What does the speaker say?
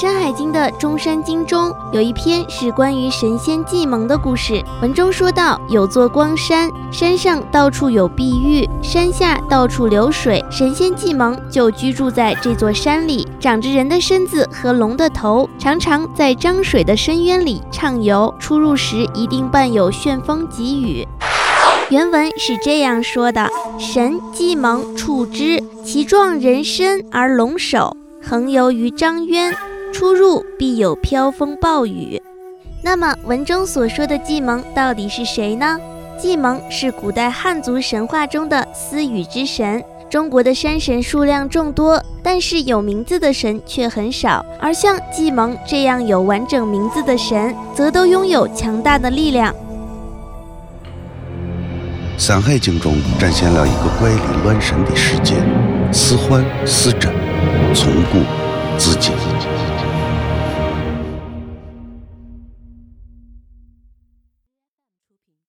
山海经》的中山经中有一篇是关于神仙计蒙的故事。文中说到，有座光山，山上到处有碧玉，山下到处流水。神仙计蒙就居住在这座山里，长着人的身子和龙的头，常常在漳水的深渊里畅游。出入时一定伴有旋风急雨。原文是这样说的：神计蒙处之，其状人身而龙首，横游于漳渊。出入必有飘风暴雨。那么文中所说的计蒙到底是谁呢？计蒙是古代汉族神话中的司雨之神。中国的山神数量众多，但是有名字的神却很少。而像计蒙这样有完整名字的神，则都拥有强大的力量。《山海经》中展现了一个怪力乱神的世界，似幻似真，从古自己。